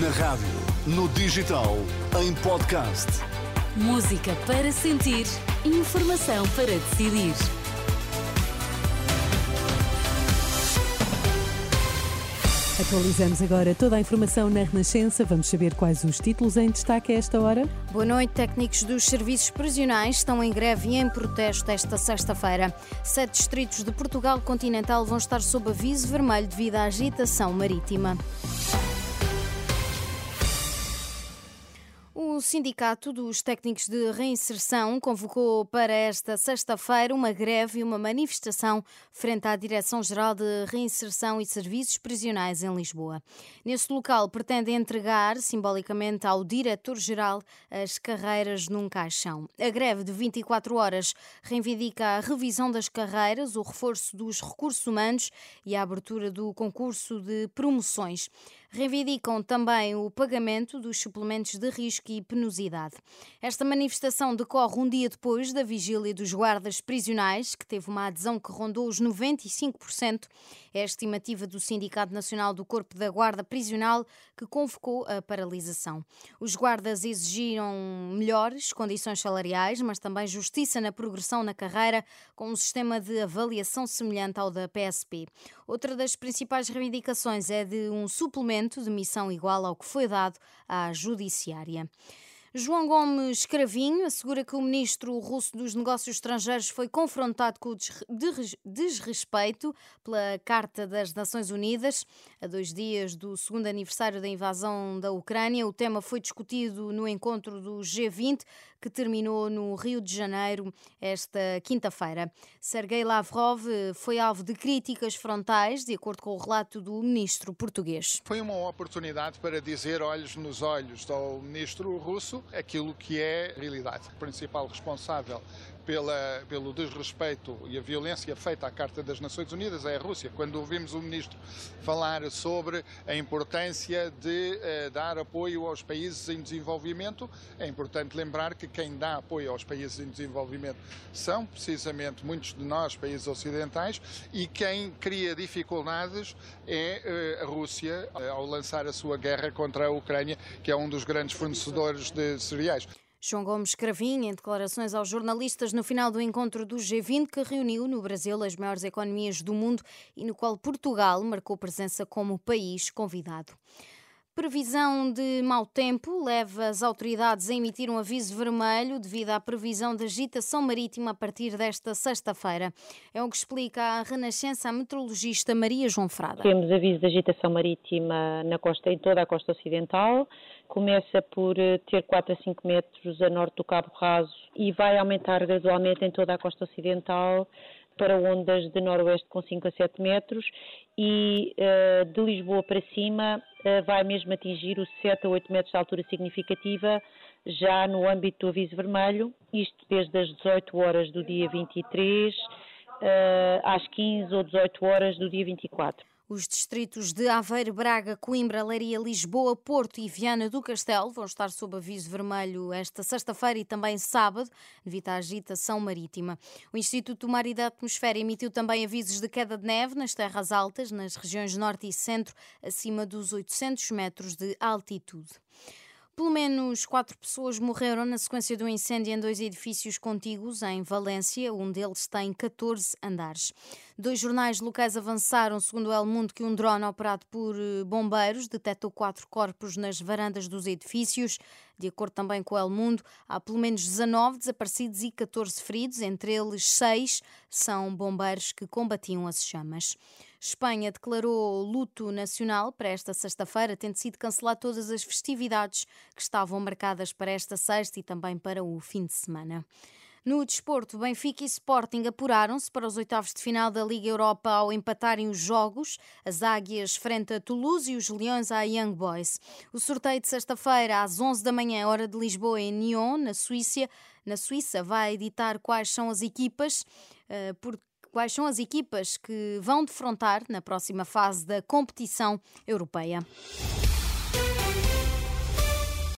Na rádio, no digital, em podcast. Música para sentir, informação para decidir. Atualizamos agora toda a informação na Renascença. Vamos saber quais os títulos em destaque a esta hora. Boa noite. Técnicos dos serviços prisionais estão em greve e em protesto esta sexta-feira. Sete distritos de Portugal continental vão estar sob aviso vermelho devido à agitação marítima. Sindicato dos Técnicos de Reinserção convocou para esta sexta-feira uma greve e uma manifestação frente à Direção-Geral de Reinserção e Serviços Prisionais em Lisboa. Neste local, pretende entregar simbolicamente ao Diretor-Geral as carreiras num caixão. A greve de 24 horas reivindica a revisão das carreiras, o reforço dos recursos humanos e a abertura do concurso de promoções. Reivindicam também o pagamento dos suplementos de risco e penosidade. Esta manifestação decorre um dia depois da vigília dos guardas prisionais, que teve uma adesão que rondou os 95%. É a estimativa do Sindicato Nacional do Corpo da Guarda Prisional, que convocou a paralisação. Os guardas exigiram melhores condições salariais, mas também justiça na progressão na carreira, com um sistema de avaliação semelhante ao da PSP. Outra das principais reivindicações é de um suplemento de missão igual ao que foi dado à Judiciária. João Gomes Cravinho assegura que o ministro russo dos Negócios Estrangeiros foi confrontado com o desrespeito pela Carta das Nações Unidas. A dois dias do segundo aniversário da invasão da Ucrânia, o tema foi discutido no encontro do G20, que terminou no Rio de Janeiro esta quinta-feira. Sergei Lavrov foi alvo de críticas frontais, de acordo com o relato do ministro português. Foi uma oportunidade para dizer olhos nos olhos ao ministro russo aquilo que é realidade. O principal responsável pela, pelo desrespeito e a violência feita à Carta das Nações Unidas é a Rússia. Quando ouvimos o ministro falar sobre a importância de uh, dar apoio aos países em desenvolvimento, é importante lembrar que quem dá apoio aos países em desenvolvimento são precisamente muitos de nós, países ocidentais, e quem cria dificuldades é uh, a Rússia uh, ao lançar a sua guerra contra a Ucrânia, que é um dos grandes fornecedores de cereais. João Gomes Cravinho, em declarações aos jornalistas no final do encontro do G20, que reuniu no Brasil as maiores economias do mundo e no qual Portugal marcou presença como país convidado. Previsão de mau tempo leva as autoridades a emitir um aviso vermelho devido à previsão de agitação marítima a partir desta sexta-feira. É o que explica a Renascença a meteorologista Maria João Frada. Temos aviso de agitação marítima na costa, em toda a costa ocidental. Começa por eh, ter 4 a 5 metros a norte do Cabo Raso e vai aumentar gradualmente em toda a costa ocidental para ondas de noroeste com 5 a 7 metros e uh, de Lisboa para cima uh, vai mesmo atingir os 7 a 8 metros de altura significativa já no âmbito do aviso vermelho, isto desde as 18 horas do dia 23 uh, eh, às 15 ou 18 horas do dia 24. Os distritos de Aveiro, Braga, Coimbra, Leiria, Lisboa, Porto e Viana do Castelo vão estar sob aviso vermelho esta sexta-feira e também sábado, devido à agitação marítima. O Instituto do Mar e da Atmosfera emitiu também avisos de queda de neve nas terras altas, nas regiões norte e centro, acima dos 800 metros de altitude. Pelo menos quatro pessoas morreram na sequência do incêndio em dois edifícios contíguos em Valência. Um deles tem 14 andares. Dois jornais locais avançaram, segundo o El Mundo, que um drone operado por eh, bombeiros detectou quatro corpos nas varandas dos edifícios. De acordo também com o El Mundo, há pelo menos 19 desaparecidos e 14 feridos, entre eles seis são bombeiros que combatiam as chamas. Espanha declarou luto nacional para esta sexta-feira, tendo sido cancelar todas as festividades que estavam marcadas para esta sexta e também para o fim de semana. No desporto, Benfica e Sporting apuraram-se para os oitavos de final da Liga Europa ao empatarem os jogos, as Águias frente a Toulouse e os Leões à Young Boys. O sorteio de sexta-feira às 11 da manhã, hora de Lisboa, em Nyon, na Suíça, na Suíça vai editar quais são as equipas, uh, por quais são as equipas que vão defrontar na próxima fase da competição europeia.